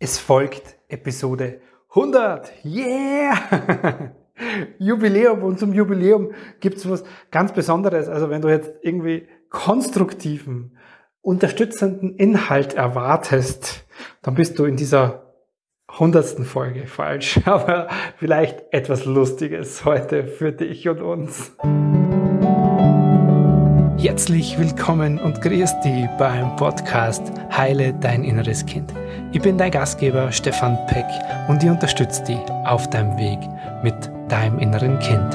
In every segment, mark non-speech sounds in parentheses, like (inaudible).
Es folgt Episode 100. Yeah! (laughs) Jubiläum und zum Jubiläum gibt's was ganz Besonderes. Also wenn du jetzt irgendwie konstruktiven, unterstützenden Inhalt erwartest, dann bist du in dieser hundertsten Folge falsch. (laughs) Aber vielleicht etwas Lustiges heute für dich und uns. Herzlich willkommen und grüß dich beim Podcast Heile dein inneres Kind. Ich bin dein Gastgeber Stefan Peck und ich unterstütze dich auf deinem Weg mit deinem inneren Kind.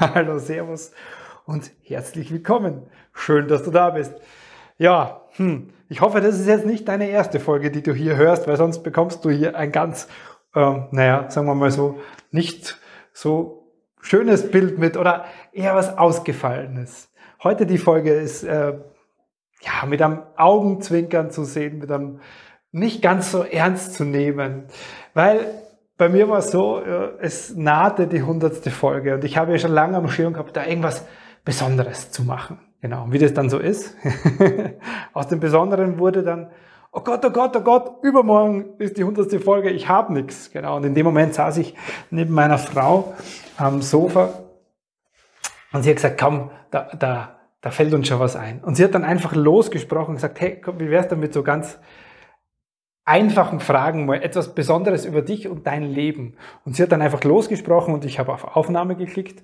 Hallo, Servus und herzlich willkommen. Schön, dass du da bist. Ja, hm, ich hoffe, das ist jetzt nicht deine erste Folge, die du hier hörst, weil sonst bekommst du hier ein ganz, ähm, naja, sagen wir mal so, nicht so schönes Bild mit oder eher was Ausgefallenes. Heute die Folge ist äh, ja mit einem Augenzwinkern zu sehen, mit einem nicht ganz so ernst zu nehmen, weil bei mir war es so, äh, es nahte die hundertste Folge und ich habe ja schon lange am Schirm gehabt, da irgendwas Besonderes zu machen. Genau, und wie das dann so ist. (laughs) Aus dem Besonderen wurde dann, oh Gott, oh Gott, oh Gott, übermorgen ist die hundertste Folge, ich habe nichts. Genau, und in dem Moment saß ich neben meiner Frau am Sofa und sie hat gesagt, komm, da, da, da fällt uns schon was ein. Und sie hat dann einfach losgesprochen und gesagt, hey, komm, wie wär's denn mit so ganz einfachen Fragen, mal etwas Besonderes über dich und dein Leben. Und sie hat dann einfach losgesprochen und ich habe auf Aufnahme geklickt.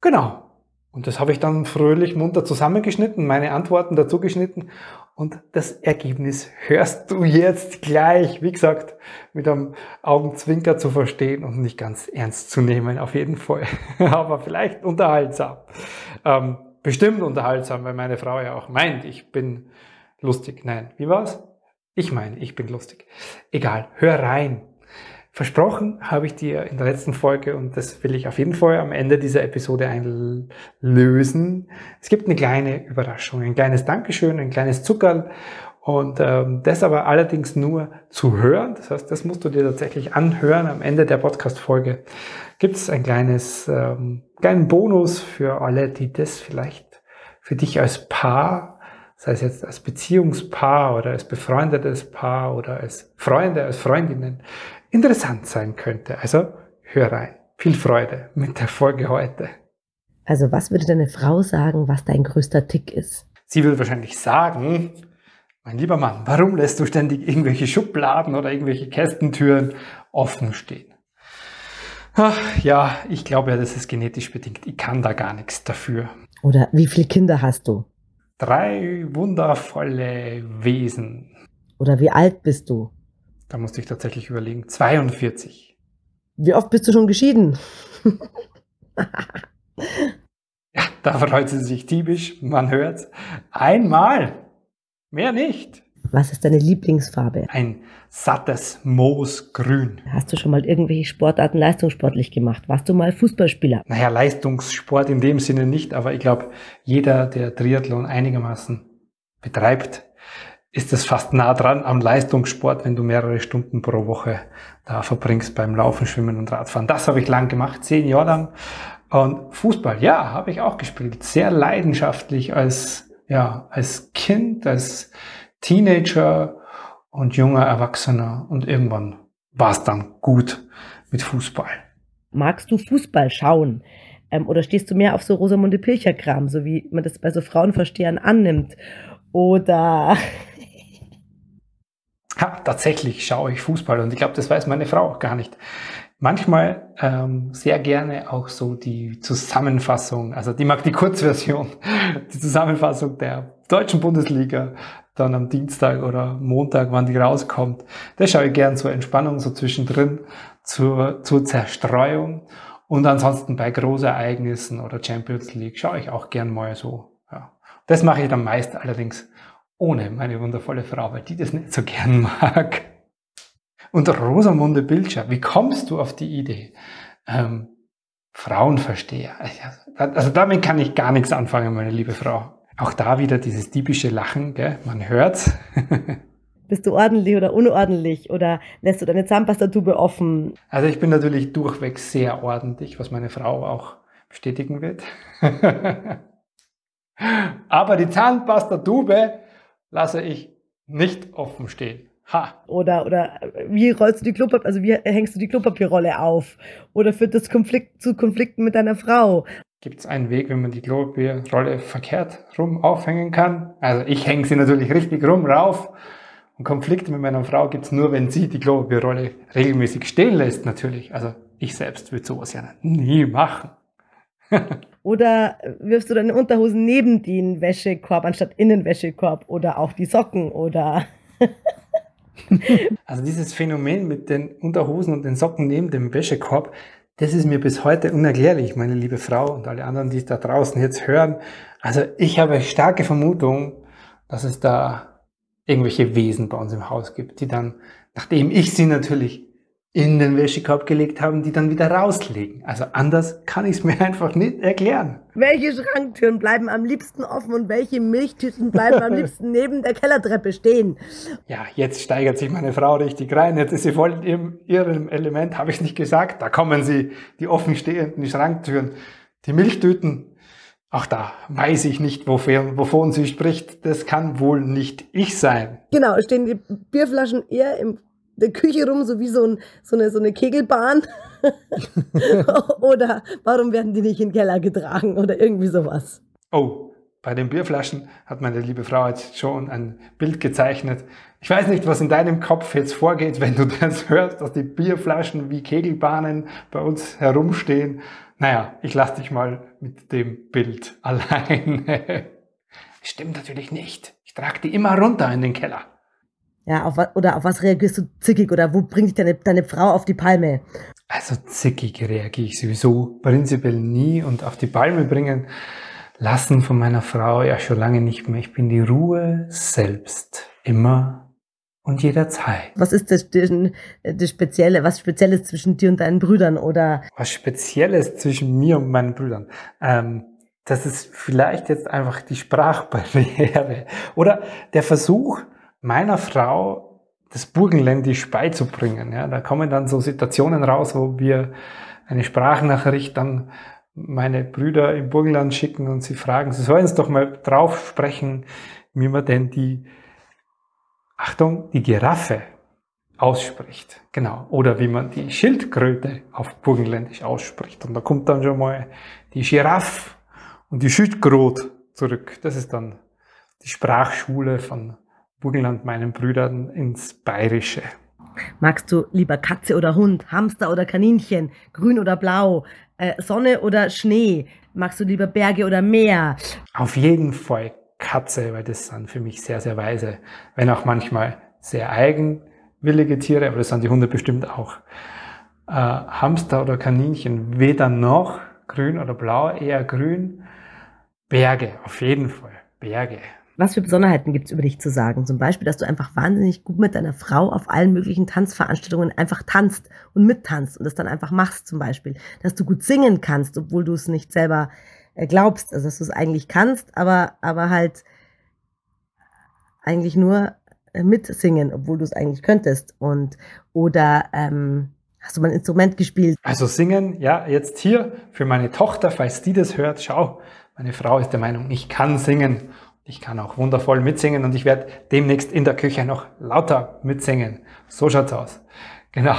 Genau. Und das habe ich dann fröhlich munter zusammengeschnitten, meine Antworten dazu geschnitten und das Ergebnis hörst du jetzt gleich, wie gesagt, mit einem Augenzwinker zu verstehen und nicht ganz ernst zu nehmen, auf jeden Fall. (laughs) Aber vielleicht unterhaltsam. Ähm, bestimmt unterhaltsam, weil meine Frau ja auch meint, ich bin lustig. Nein, wie war's? Ich meine, ich bin lustig. Egal, hör rein. Versprochen habe ich dir in der letzten Folge und das will ich auf jeden Fall am Ende dieser Episode einlösen. Es gibt eine kleine Überraschung, ein kleines Dankeschön, ein kleines Zuckerl und ähm, das aber allerdings nur zu hören. Das heißt, das musst du dir tatsächlich anhören. Am Ende der Podcast-Folge gibt es ein kleines, ähm, kleinen Bonus für alle, die das vielleicht für dich als Paar sei es jetzt als Beziehungspaar oder als befreundetes Paar oder als Freunde, als Freundinnen, interessant sein könnte. Also hör rein. Viel Freude mit der Folge heute. Also was würde deine Frau sagen, was dein größter Tick ist? Sie würde wahrscheinlich sagen, mein lieber Mann, warum lässt du ständig irgendwelche Schubladen oder irgendwelche Kästentüren offen stehen? Ach, ja, ich glaube ja, das ist genetisch bedingt. Ich kann da gar nichts dafür. Oder wie viele Kinder hast du? Drei wundervolle Wesen. Oder wie alt bist du? Da musste ich tatsächlich überlegen. 42. Wie oft bist du schon geschieden? (laughs) ja, da freut sie sich typisch, man hört's. Einmal. Mehr nicht. Was ist deine Lieblingsfarbe? Ein sattes Moosgrün. Hast du schon mal irgendwelche Sportarten leistungssportlich gemacht? Warst du mal Fußballspieler? Naja, Leistungssport in dem Sinne nicht, aber ich glaube, jeder, der Triathlon einigermaßen betreibt, ist es fast nah dran am Leistungssport, wenn du mehrere Stunden pro Woche da verbringst beim Laufen, Schwimmen und Radfahren. Das habe ich lang gemacht, zehn Jahre lang. Und Fußball, ja, habe ich auch gespielt. Sehr leidenschaftlich als, ja, als Kind, als Teenager und junger Erwachsener. Und irgendwann war es dann gut mit Fußball. Magst du Fußball schauen? Ähm, oder stehst du mehr auf so Rosamunde Pilcher-Kram, so wie man das bei so Frauenverstehern annimmt? Oder Ja, tatsächlich schaue ich Fußball und ich glaube, das weiß meine Frau auch gar nicht. Manchmal ähm, sehr gerne auch so die Zusammenfassung, also die mag die Kurzversion, (laughs) die Zusammenfassung der deutschen Bundesliga, dann am Dienstag oder Montag, wann die rauskommt. Das schaue ich gern zur Entspannung, so zwischendrin, zur, zur Zerstreuung. Und ansonsten bei Großereignissen oder Champions League schaue ich auch gern mal so. Ja. Das mache ich dann meist allerdings ohne meine wundervolle Frau, weil die das nicht so gern mag. Und Rosamunde Pilcher, wie kommst du auf die Idee? Ähm, Frauenversteher. Also damit kann ich gar nichts anfangen, meine liebe Frau. Auch da wieder dieses typische Lachen, gell? man hört's. (laughs) Bist du ordentlich oder unordentlich oder lässt du deine Zahnpastatube offen? Also ich bin natürlich durchweg sehr ordentlich, was meine Frau auch bestätigen wird. (laughs) Aber die Zahnpastatube lasse ich Nicht offen stehen. Ha. Oder, oder wie rollst du die Klopapier, also wie hängst du die Klopapierrolle auf? Oder führt das Konflikt zu Konflikten mit deiner Frau? Gibt es einen Weg, wie man die Klopapierrolle verkehrt rum aufhängen kann? Also ich hänge sie natürlich richtig rum rauf. Und Konflikte mit meiner Frau gibt es nur, wenn sie die Klopapierrolle regelmäßig stehen lässt, natürlich. Also ich selbst würde sowas ja nie machen. (laughs) Oder wirfst du deine Unterhosen neben den Wäschekorb anstatt in den Wäschekorb oder auch die Socken oder (laughs) also dieses Phänomen mit den Unterhosen und den Socken neben dem Wäschekorb, das ist mir bis heute unerklärlich, meine liebe Frau und alle anderen, die es da draußen jetzt hören. Also ich habe starke Vermutung, dass es da irgendwelche Wesen bei uns im Haus gibt, die dann, nachdem ich sie natürlich in den Wäschekorb gelegt haben, die dann wieder rauslegen. Also anders kann ich es mir (laughs) einfach nicht erklären. Welche Schranktüren bleiben am liebsten offen und welche Milchtüten bleiben am liebsten (laughs) neben der Kellertreppe stehen? Ja, jetzt steigert sich meine Frau richtig rein. Jetzt ist sie voll in ihrem Element, habe ich nicht gesagt. Da kommen sie, die offenstehenden Schranktüren, die Milchtüten. Auch da weiß ich nicht, wofür, wovon sie spricht. Das kann wohl nicht ich sein. Genau, stehen die Bierflaschen eher im der Küche rum, so wie so, ein, so, eine, so eine Kegelbahn? (laughs) oder warum werden die nicht in den Keller getragen oder irgendwie sowas? Oh, bei den Bierflaschen hat meine liebe Frau jetzt schon ein Bild gezeichnet. Ich weiß nicht, was in deinem Kopf jetzt vorgeht, wenn du (laughs) das hörst, dass die Bierflaschen wie Kegelbahnen bei uns herumstehen. Naja, ich lasse dich mal mit dem Bild (laughs) alleine. Stimmt natürlich nicht. Ich trage die immer runter in den Keller. Ja, auf was, oder auf was reagierst du zickig oder wo bringt dich deine, deine Frau auf die Palme? Also zickig reagiere ich sowieso prinzipiell nie und auf die Palme bringen lassen von meiner Frau ja schon lange nicht mehr. Ich bin die Ruhe selbst. Immer und jederzeit. Was ist das, das Spezielle, was Spezielles zwischen dir und deinen Brüdern oder? Was Spezielles zwischen mir und meinen Brüdern? Ähm, das ist vielleicht jetzt einfach die Sprachbarriere (laughs) oder der Versuch, meiner Frau das Burgenländisch beizubringen. Ja, da kommen dann so Situationen raus, wo wir eine Sprachnachricht dann meine Brüder im Burgenland schicken und sie fragen, sie sollen es doch mal drauf sprechen, wie man denn die, Achtung, die Giraffe ausspricht. Genau. Oder wie man die Schildkröte auf Burgenländisch ausspricht. Und da kommt dann schon mal die Giraffe und die Schildkröte zurück. Das ist dann die Sprachschule von Burgenland meinen Brüdern ins Bayerische. Magst du lieber Katze oder Hund, Hamster oder Kaninchen, grün oder blau, äh, Sonne oder Schnee? Magst du lieber Berge oder Meer? Auf jeden Fall Katze, weil das sind für mich sehr, sehr weise, wenn auch manchmal sehr eigenwillige Tiere, aber das sind die Hunde bestimmt auch. Äh, Hamster oder Kaninchen, weder noch, grün oder blau, eher grün. Berge, auf jeden Fall, Berge. Was für Besonderheiten gibt es über dich zu sagen? Zum Beispiel, dass du einfach wahnsinnig gut mit deiner Frau auf allen möglichen Tanzveranstaltungen einfach tanzt und mittanzt und das dann einfach machst zum Beispiel. Dass du gut singen kannst, obwohl du es nicht selber äh, glaubst, also dass du es eigentlich kannst, aber, aber halt eigentlich nur äh, mitsingen, obwohl du es eigentlich könntest. Und oder ähm, hast du mal ein Instrument gespielt? Also singen, ja, jetzt hier für meine Tochter, falls die das hört, schau, meine Frau ist der Meinung, ich kann singen. Ich kann auch wundervoll mitsingen und ich werde demnächst in der Küche noch lauter mitsingen. So schaut's aus. Genau.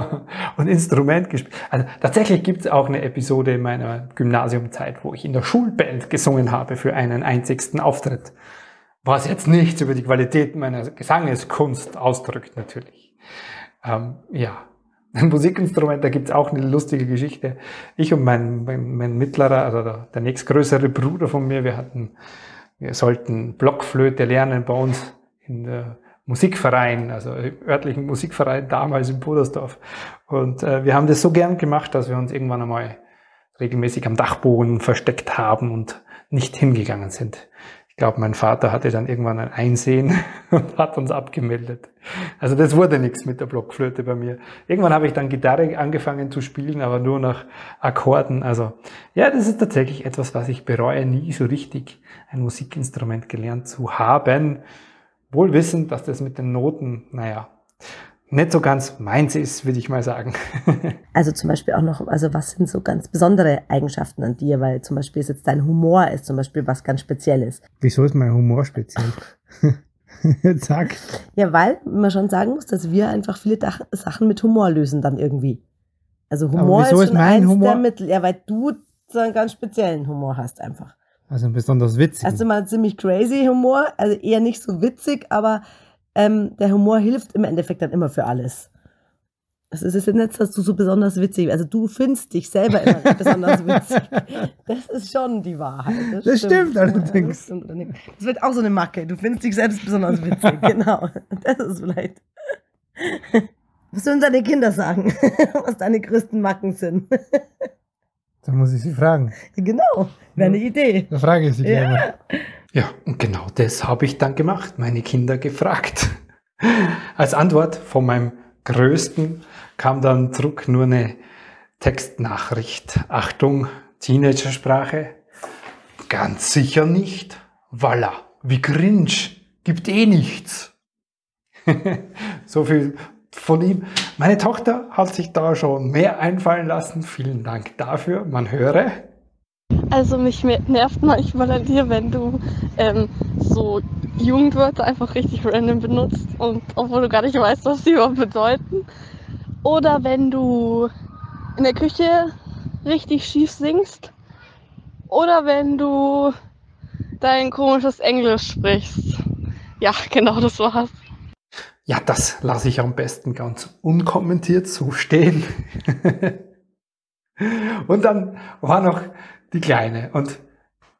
(laughs) und Instrument gespielt. Also tatsächlich gibt's auch eine Episode in meiner Gymnasiumzeit, wo ich in der Schulband gesungen habe für einen einzigsten Auftritt. Was jetzt nichts über die Qualität meiner Gesangeskunst ausdrückt, natürlich. Ähm, ja, (laughs) ein Musikinstrument, da gibt's auch eine lustige Geschichte. Ich und mein, mein, mein mittlerer, also der, der nächstgrößere Bruder von mir, wir hatten wir sollten Blockflöte lernen bei uns in der Musikverein, also örtlichen Musikverein damals in Pudersdorf. Und äh, wir haben das so gern gemacht, dass wir uns irgendwann einmal regelmäßig am Dachboden versteckt haben und nicht hingegangen sind glaube, mein Vater hatte dann irgendwann ein Einsehen (laughs) und hat uns abgemeldet. Also das wurde nichts mit der Blockflöte bei mir. Irgendwann habe ich dann Gitarre angefangen zu spielen, aber nur nach Akkorden. Also ja, das ist tatsächlich etwas, was ich bereue, nie so richtig ein Musikinstrument gelernt zu haben. Wohl wissend, dass das mit den Noten, naja, nicht so ganz meins ist, würde ich mal sagen. (laughs) also zum Beispiel auch noch, also was sind so ganz besondere Eigenschaften an dir? Weil zum Beispiel ist jetzt dein Humor ist zum Beispiel was ganz Spezielles. Wieso ist mein Humor speziell? (laughs) Zack. Ja, weil man schon sagen muss, dass wir einfach viele Dach Sachen mit Humor lösen dann irgendwie. Also Humor wieso ist ist schon mein eins Humor- der Mittel. Ja, weil du so einen ganz speziellen Humor hast einfach. Also besonders witzig. Erst einmal ziemlich crazy Humor, also eher nicht so witzig, aber ähm, der Humor hilft im Endeffekt dann immer für alles. Das ist jetzt nicht, dass du so besonders witzig Also du findest dich selber immer besonders (laughs) witzig. Das ist schon die Wahrheit. Das stimmt allerdings. Das, stimmt allerdings. das wird auch so eine Macke. Du findest dich selbst besonders witzig. (laughs) genau. Das ist vielleicht. (laughs) Was sollen deine Kinder sagen? Was deine größten Macken sind? Da muss ich Sie fragen. genau. Wäre eine Idee. Da frage ich Sie gleich Ja. Ja, und genau das habe ich dann gemacht, meine Kinder gefragt. (laughs) Als Antwort von meinem Größten kam dann zurück nur eine Textnachricht. Achtung, Teenagersprache. Ganz sicher nicht. Voila, wie cringe. Gibt eh nichts. (laughs) so viel von ihm. Meine Tochter hat sich da schon mehr einfallen lassen. Vielen Dank dafür. Man höre. Also mich nervt manchmal an dir, wenn du ähm, so Jugendwörter einfach richtig random benutzt und obwohl du gar nicht weißt, was sie überhaupt bedeuten. Oder wenn du in der Küche richtig schief singst. Oder wenn du dein komisches Englisch sprichst. Ja, (laughs) genau das war's. Ja, das lasse ich am besten ganz unkommentiert so stehen. (laughs) und dann war noch die Kleine und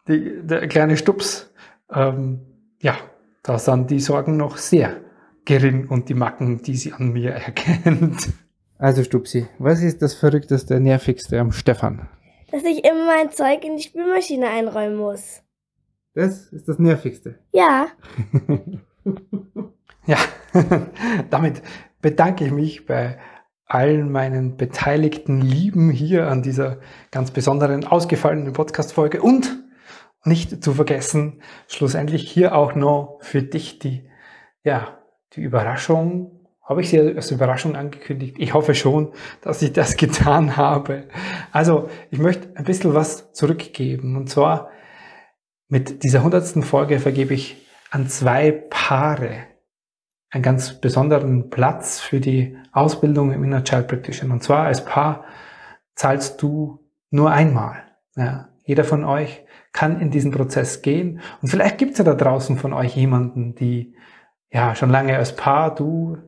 die, der kleine Stups. Ähm, ja, da sind die Sorgen noch sehr gering und die Macken, die sie an mir erkennt. Also Stupsi, was ist das Verrückteste, Nervigste am Stefan? dass ich immer mein Zeug in die Spülmaschine einräumen muss. Das ist das Nervigste. Ja, (laughs) Ja, (laughs) damit bedanke ich mich bei allen meinen beteiligten Lieben hier an dieser ganz besonderen, ausgefallenen Podcast-Folge und nicht zu vergessen, schlussendlich hier auch noch für dich die, ja, die Überraschung. Habe ich sie als Überraschung angekündigt? Ich hoffe schon, dass ich das (laughs) getan habe. Also, ich möchte ein bisschen was zurückgeben. Und zwar mit dieser hundertsten Folge vergebe ich an zwei Paare einen ganz besonderen Platz für die Ausbildung im Inner Child Practitioner. Und zwar als Paar zahlst du nur einmal. Ja, jeder von euch kann in diesen Prozess gehen. Und vielleicht gibt es ja da draußen von euch jemanden, die ja schon lange als Paar, du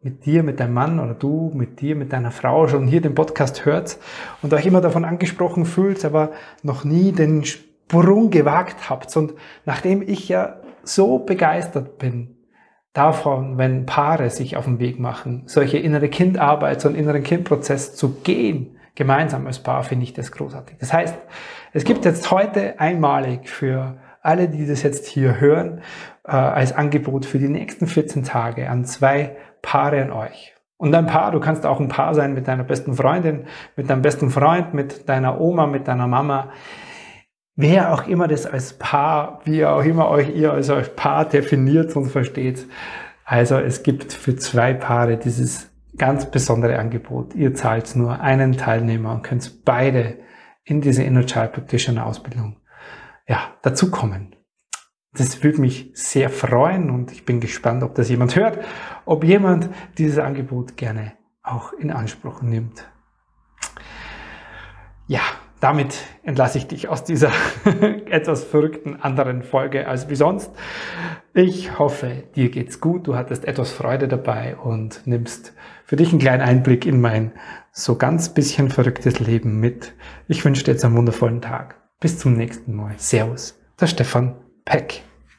mit dir, mit deinem Mann oder du mit dir, mit deiner Frau schon hier den Podcast hört und euch immer davon angesprochen fühlt, aber noch nie den Sprung gewagt habt. Und nachdem ich ja so begeistert bin davon, wenn Paare sich auf den Weg machen, solche innere Kindarbeit, so einen inneren Kindprozess zu gehen, gemeinsam als Paar, finde ich das großartig. Das heißt, es gibt jetzt heute einmalig für alle, die das jetzt hier hören, äh, als Angebot für die nächsten 14 Tage an zwei Paare an euch. Und ein Paar, du kannst auch ein Paar sein mit deiner besten Freundin, mit deinem besten Freund, mit deiner Oma, mit deiner Mama. Wer auch immer das als Paar, wie auch immer euch ihr also als Paar definiert und versteht. Also es gibt für zwei Paare dieses ganz besondere Angebot. Ihr zahlt nur einen Teilnehmer und könnt beide in diese Inner Child Practitioner Ausbildung ja, dazukommen. Das würde mich sehr freuen und ich bin gespannt, ob das jemand hört, ob jemand dieses Angebot gerne auch in Anspruch nimmt. Ja, damit entlasse ich dich aus dieser (laughs) etwas verrückten anderen Folge als wie sonst. Ich hoffe, dir geht's gut, du hattest etwas Freude dabei und nimmst für dich einen kleinen Einblick in mein so ganz bisschen verrücktes Leben mit. Ich wünsche dir jetzt einen wundervollen Tag. Bis zum nächsten Mal. Servus, der Stefan Peck.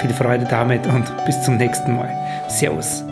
Viel Freude damit und bis zum nächsten Mal. Servus.